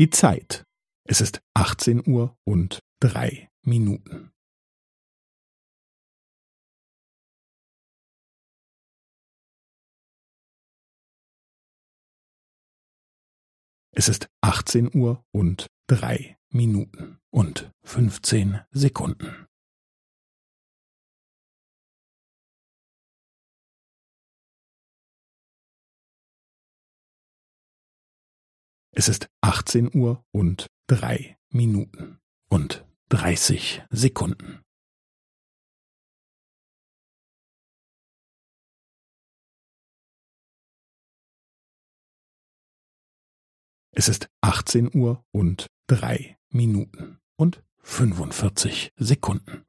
Die Zeit. Es ist 18 Uhr und drei Minuten. Es ist 18 Uhr und drei Minuten und 15 Sekunden. Es ist 18 Uhr und drei Minuten und 30 Sekunden. Es ist 18 Uhr und drei Minuten und 45 Sekunden.